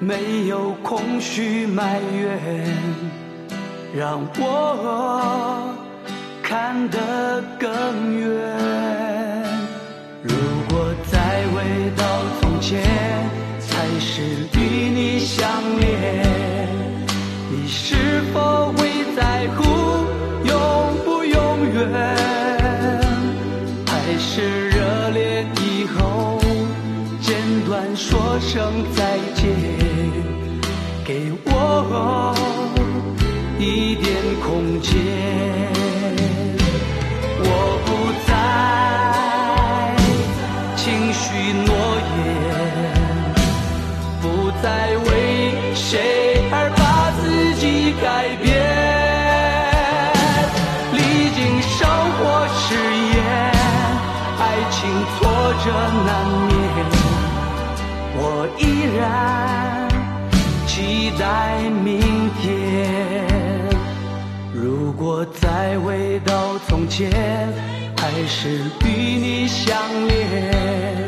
没有空虚埋怨，让我看得更远。如果再回到从前。还是与你相恋，你是否会在乎说声再见，给我一点空间。再回到从前，还是与你相恋，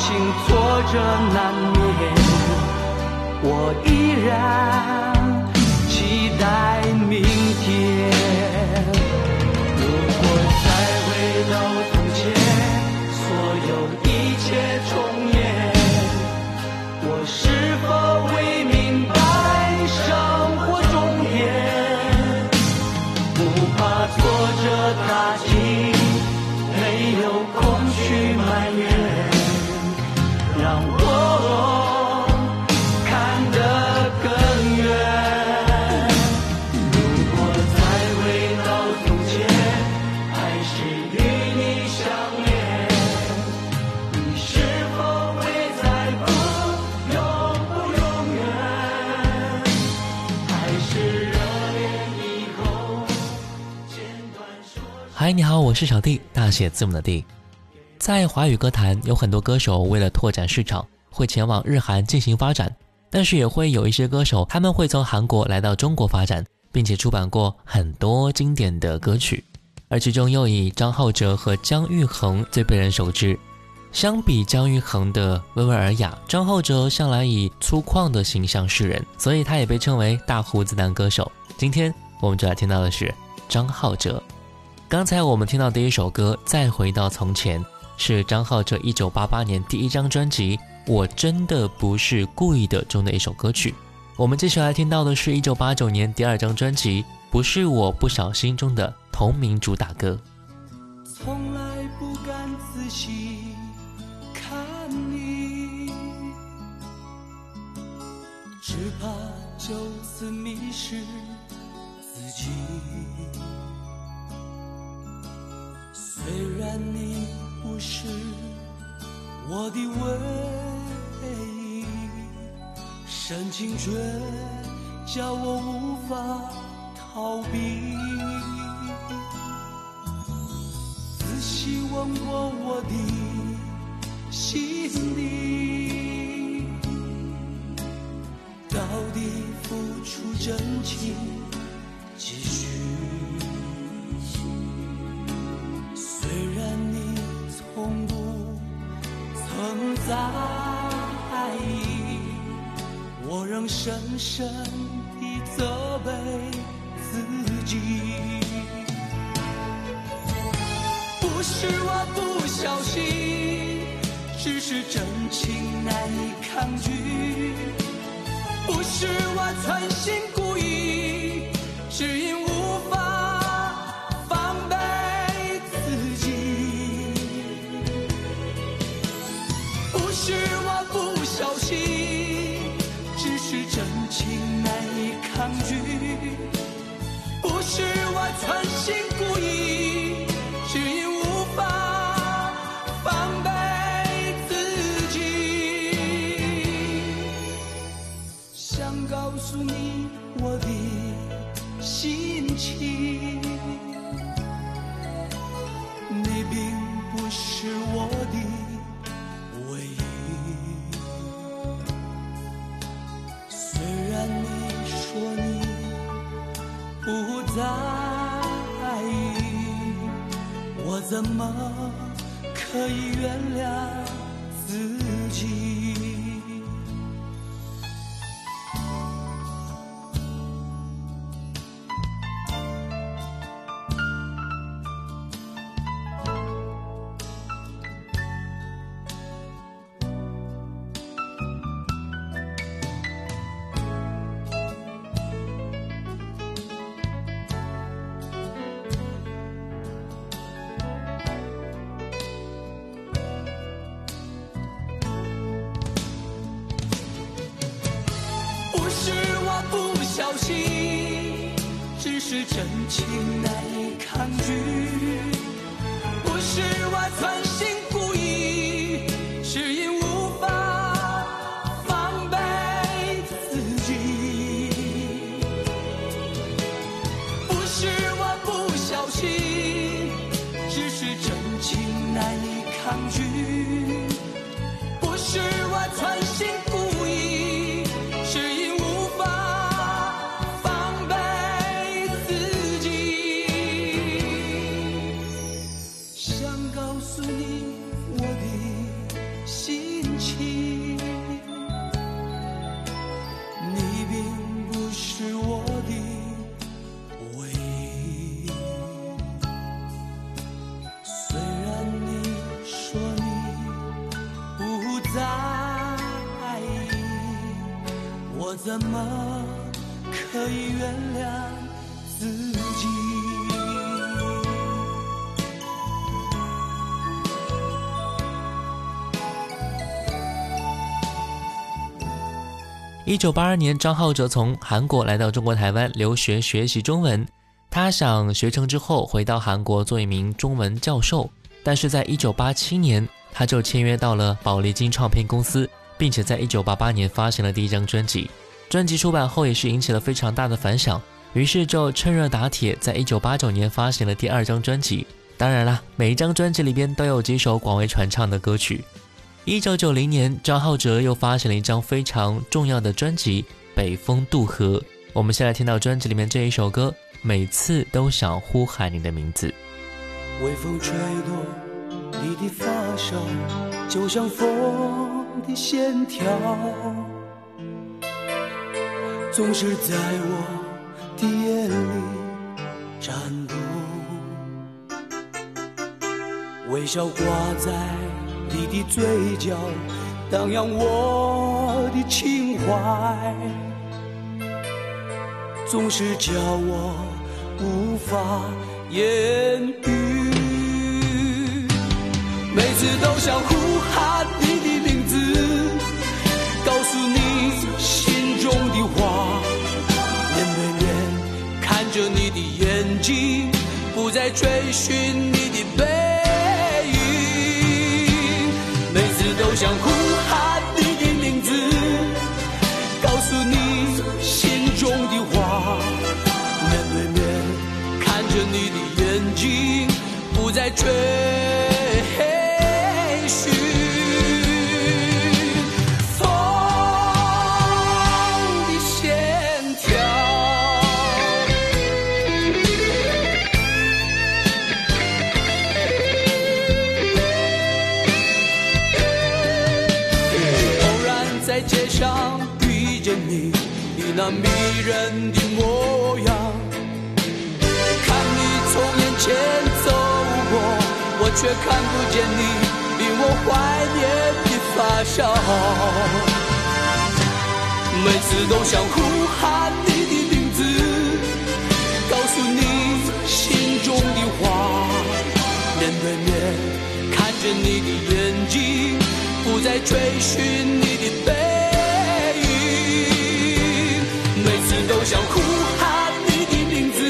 情挫折难免，我依然。嗨，你好，我是小弟，大写字母的弟。在华语歌坛，有很多歌手为了拓展市场，会前往日韩进行发展，但是也会有一些歌手，他们会从韩国来到中国发展，并且出版过很多经典的歌曲。而其中又以张浩哲和姜育恒最被人熟知。相比姜育恒的温文尔雅，张浩哲向来以粗犷的形象示人，所以他也被称为大胡子男歌手。今天我们就来听到的是张浩哲。刚才我们听到第一首歌《再回到从前》，是张浩哲一九八八年第一张专辑《我真的不是故意的》中的一首歌曲。我们接下来听到的是一九八九年第二张专辑《不是我不小心》中的同名主打歌。从虽然你不是我的唯一，深情却叫我无法逃避。仔细问过我的心底，到底付出真情几许？在意，我仍深深地责备自己。不是我不小心，只是真情难以抗拒。不是我存心故意，只因存心故意，只因无法防备自己。想告诉你我的心情，你并不是我么可以原谅？怎么可以原谅自己？一九八二年，张浩哲从韩国来到中国台湾留学学习中文。他想学成之后回到韩国做一名中文教授，但是在一九八七年，他就签约到了宝丽金唱片公司，并且在一九八八年发行了第一张专辑。专辑出版后也是引起了非常大的反响，于是就趁热打铁，在一九八九年发行了第二张专辑。当然啦，每一张专辑里边都有几首广为传唱的歌曲。一九九零年，张浩哲又发行了一张非常重要的专辑《北风渡河》。我们先来听到专辑里面这一首歌，每次都想呼喊你的名字。微风吹动你的发梢，就像风的线条，总是在我的眼里颤动。微笑挂在你的嘴角，荡漾我的情怀，总是叫我无法言语。每次都想呼喊你的名字，不再追寻你的背影。每次都想哭那迷人的模样，看你从眼前走过，我却看不见你令我怀念的发梢。每次都想呼喊你的名字，告诉你心中的话。面对面看着你的眼睛，不再追寻你的背。想呼喊你的名字，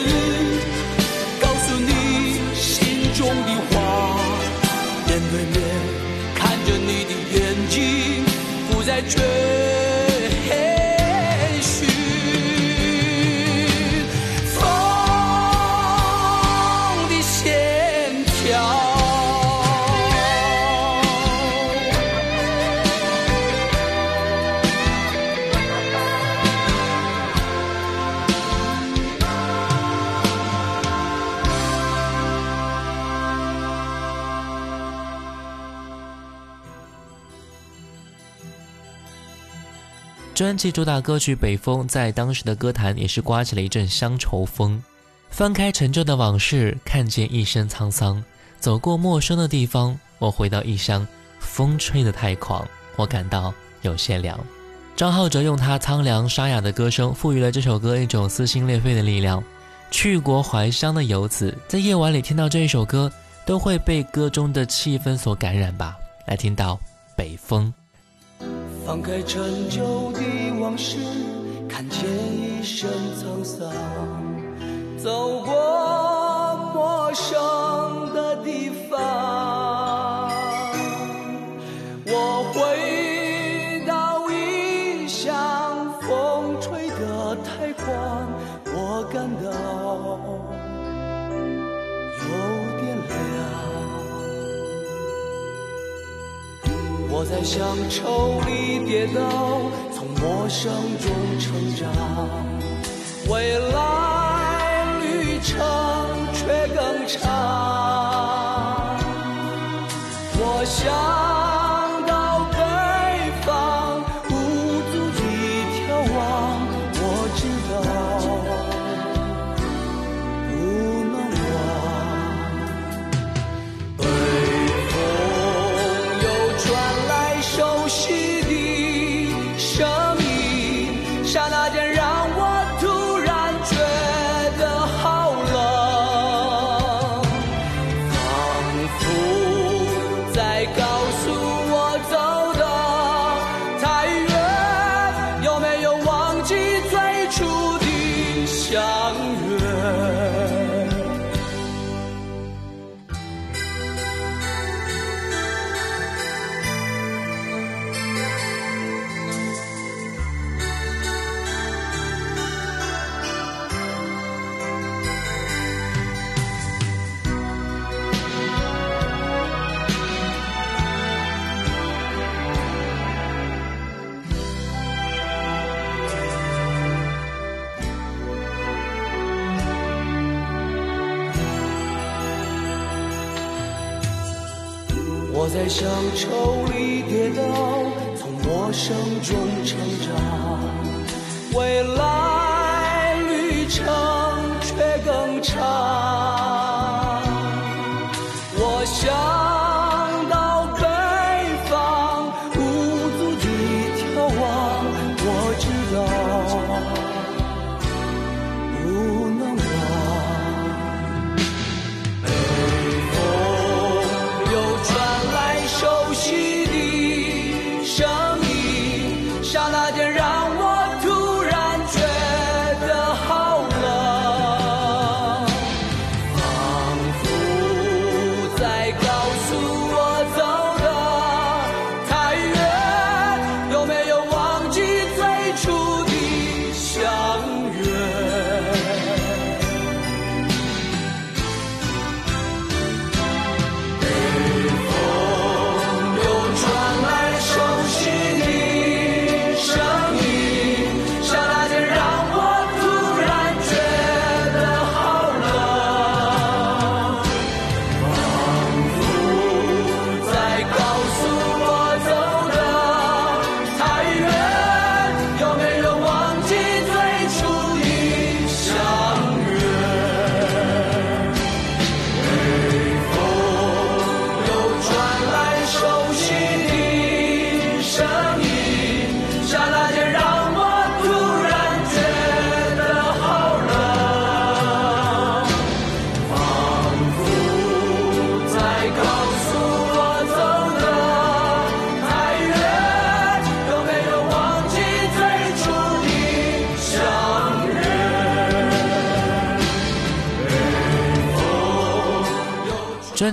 告诉你心中的话。面对面看着你的眼睛，不再追。专辑主打歌曲《北风》在当时的歌坛也是刮起了一阵乡愁风。翻开陈旧的往事，看见一身沧桑；走过陌生的地方，我回到异乡。风吹得太狂，我感到有些凉。张浩哲用他苍凉沙哑的歌声，赋予了这首歌一种撕心裂肺的力量。去国怀乡的游子，在夜晚里听到这一首歌，都会被歌中的气氛所感染吧。来听到《北风》。放开陈旧的往事，看见一身沧桑。走过陌生的地方，我在乡愁里跌倒，从陌生中成长，未来旅程却更长。我想。在乡愁里跌倒，从陌生中成长，未来旅程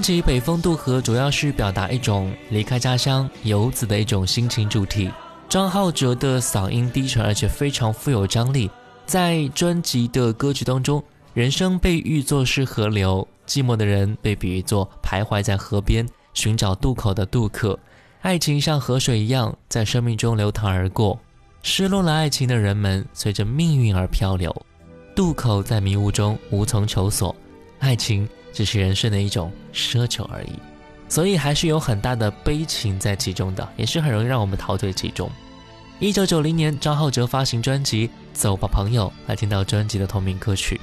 专辑《北风渡河》主要是表达一种离开家乡游子的一种心情主题。张浩哲的嗓音低沉，而且非常富有张力。在专辑的歌曲当中，人生被喻作是河流，寂寞的人被比喻作徘徊在河边寻找渡口的渡客。爱情像河水一样在生命中流淌而过，失落了爱情的人们随着命运而漂流，渡口在迷雾中无从求索，爱情只是人生的一种奢求而已。所以还是有很大的悲情在其中的，也是很容易让我们陶醉其中。一九九零年，张浩哲发行专辑《走吧，朋友》，来听到专辑的同名歌曲。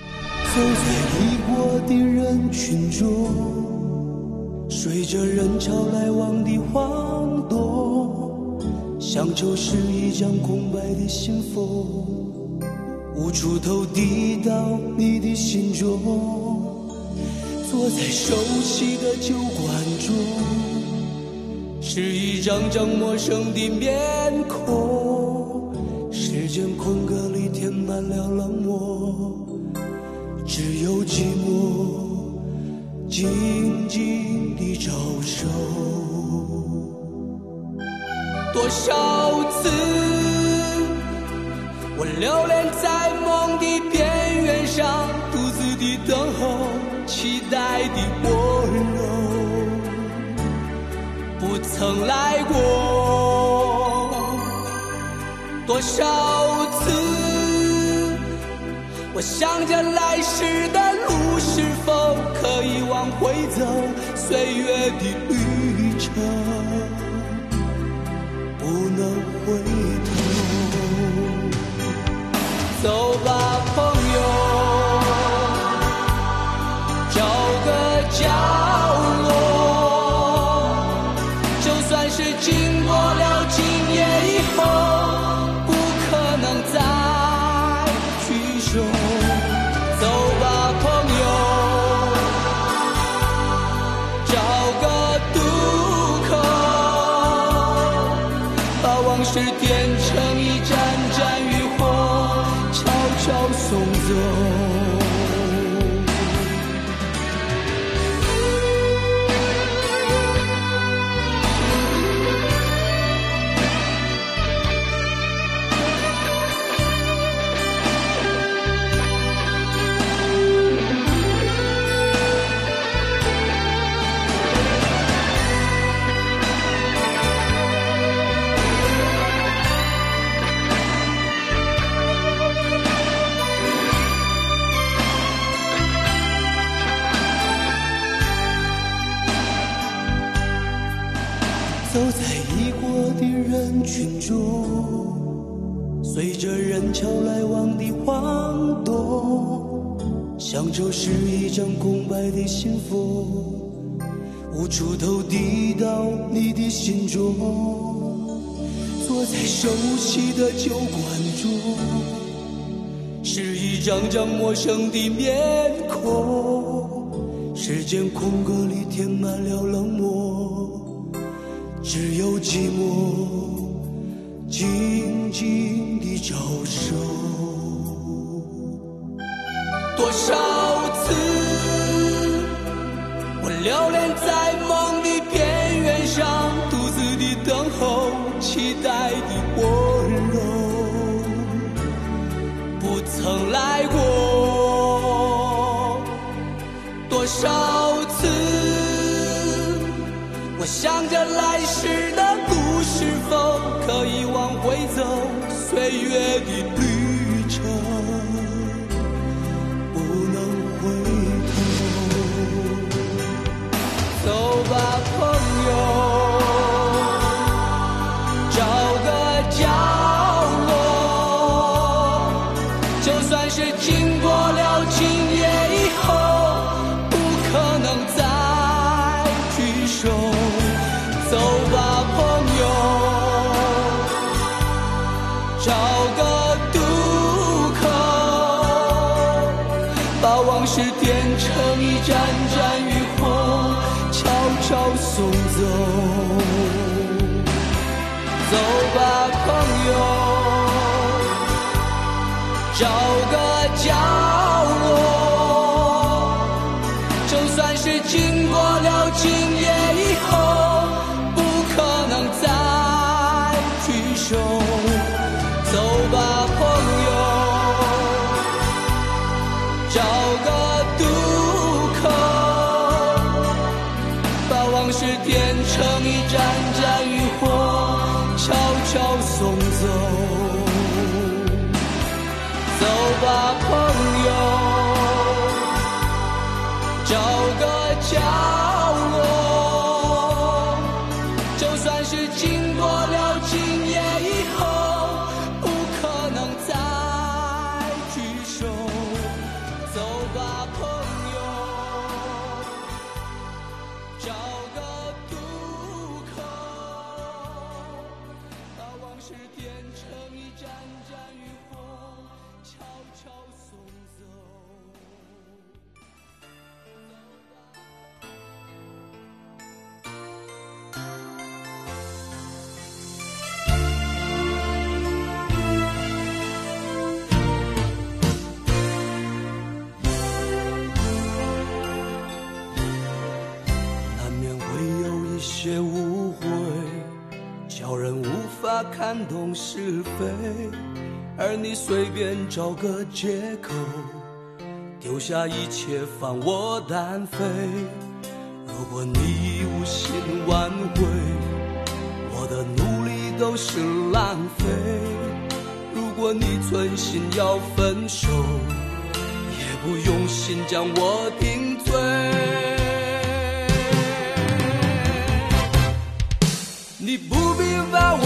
走在已过的人群中，随着人潮来往的晃动，乡愁是一张空白的信封，无处投递到你的心中。坐在熟悉的酒馆中，是一张张陌生的面孔。时间空格里填满了冷漠，只有寂寞静静的招手。多少次，我流连在梦的边缘上，独自的等候。期待的温柔不曾来过，多少次我想着来时的路是否可以往回走，岁月的旅程不能回头，走吧，朋友。是点成一盏盏渔火，悄悄送。走无处投递到你的心中。坐在熟悉的酒馆中，是一张张陌生的面孔，时间空格里填满了冷漠。只有寂寞静静地招手，多少次我留恋在曾来过，多少次。我想着来时的路是否可以往回走，岁月的旅程不能回头。走吧，朋友。懂是非，而你随便找个借口，丢下一切放我单飞。如果你无心挽回，我的努力都是浪费。如果你存心要分手，也不用心将我定罪。你不必把我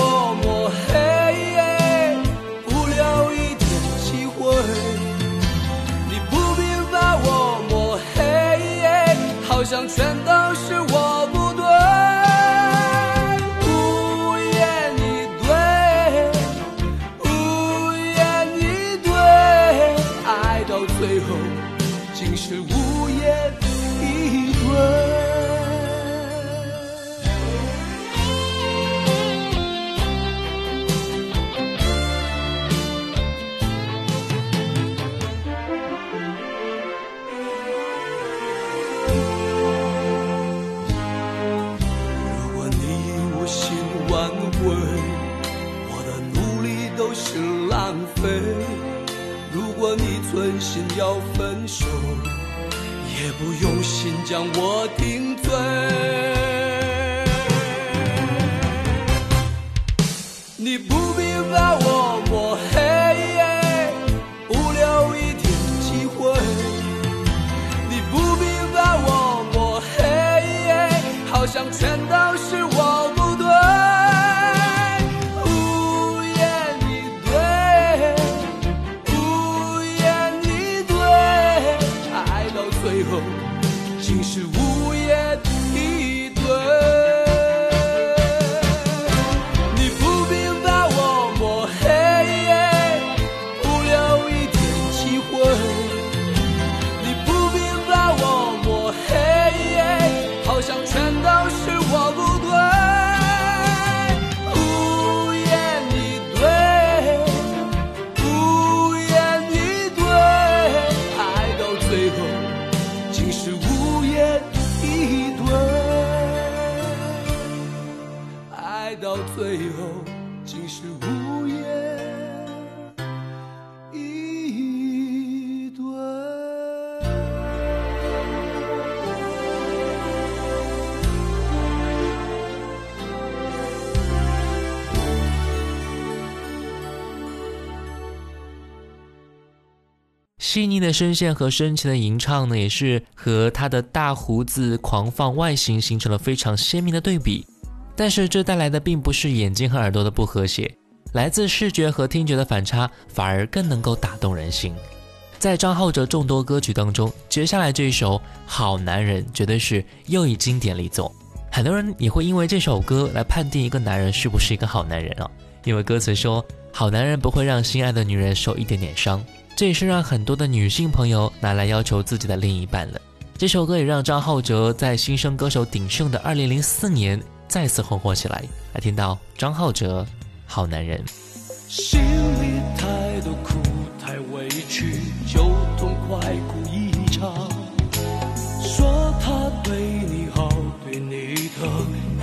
将我定罪。你不细腻的声线和深情的吟唱呢，也是和他的大胡子狂放外形形成了非常鲜明的对比。但是这带来的并不是眼睛和耳朵的不和谐，来自视觉和听觉的反差，反而更能够打动人心。在张浩哲众多歌曲当中，接下来这一首《好男人》绝对是又一经典力作。很多人也会因为这首歌来判定一个男人是不是一个好男人啊，因为歌词说好男人不会让心爱的女人受一点点伤，这也是让很多的女性朋友拿来要求自己的另一半了。这首歌也让张浩哲在新生歌手鼎盛的2004年再次红火起来。来听到张浩哲《好男人》。心里太多苦，太委屈，就痛快哭一场。说他对你好，对你的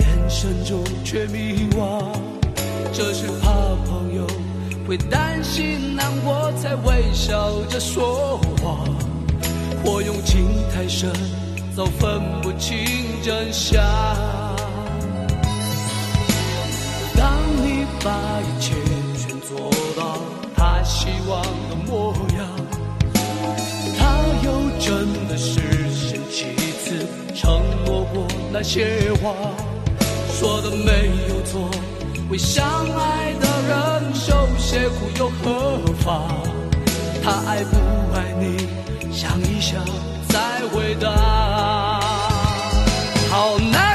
眼神中却迷惘。这是怕朋友会担心难过，才微笑着说谎。我用情太深，早分不清真相。当你把一切全做到他希望的模样，他又真的实现几次承诺过那些话？说的没有错。为相爱的人受些苦又何妨？他爱不爱你，想一想再回答。好难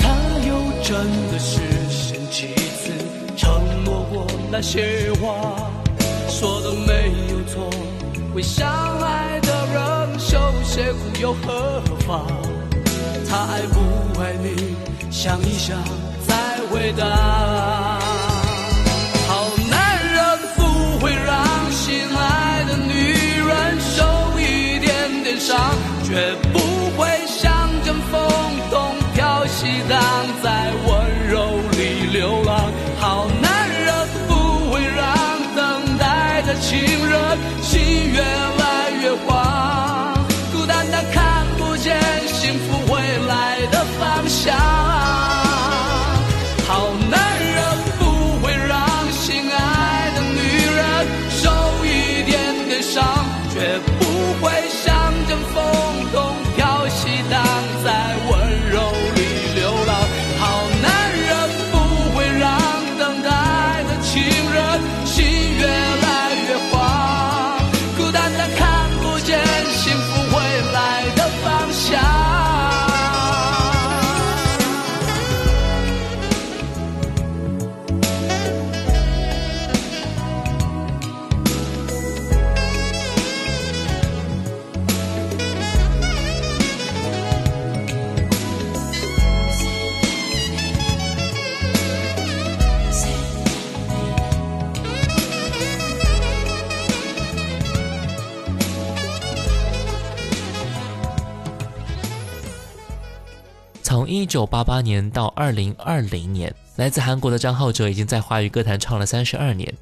他又真的实现几次承诺过那些话，说的没有错。为相爱的人受些苦又何妨？他爱不爱你，想一想再回答。好男人不会让心爱的女人受一点点伤，绝心愿。一九八八年到二零二零年，来自韩国的张浩哲已经在华语歌坛唱了三十二年。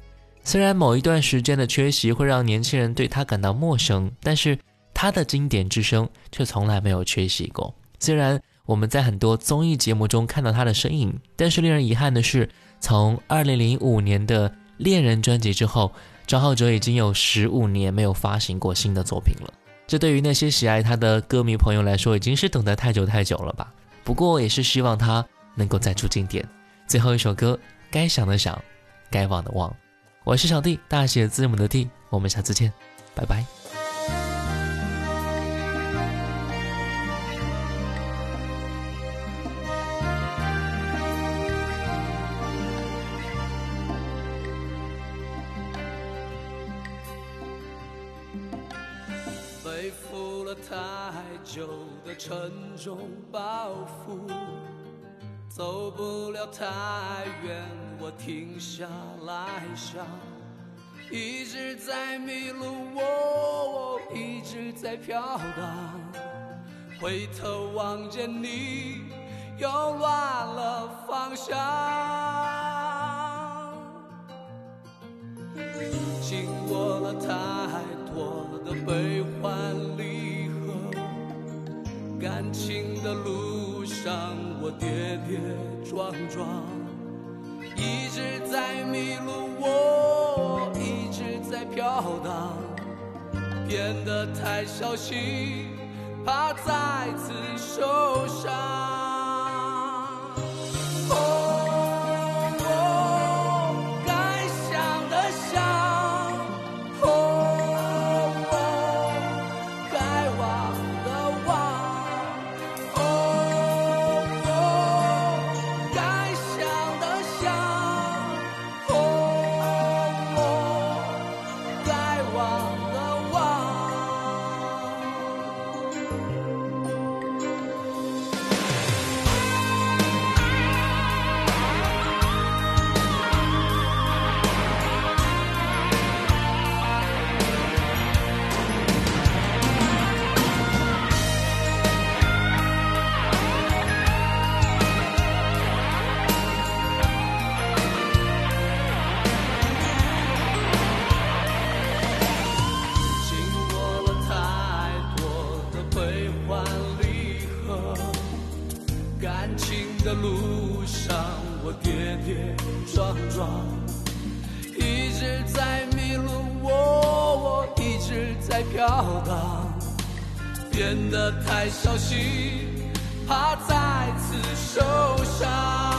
虽然某一段时间的缺席会让年轻人对他感到陌生，但是他的经典之声却从来没有缺席过。虽然我们在很多综艺节目中看到他的身影，但是令人遗憾的是，从二零零五年的《恋人》专辑之后，张浩哲已经有十五年没有发行过新的作品了。这对于那些喜爱他的歌迷朋友来说，已经是等得太久太久了吧。不过也是希望他能够再出经典。最后一首歌，该想的想，该忘的忘。我是小弟，大写字母的 D。我们下次见，拜拜。沉重包袱，走不了太远，我停下来想，一直在迷路，我一直在飘荡，回头望见你，又乱了方向。经过了太多的悲欢离，感情的路上我跌跌撞撞，一直在迷路，我一直在飘荡，变得太小心，怕再次受伤。变得太小心，怕再次受伤。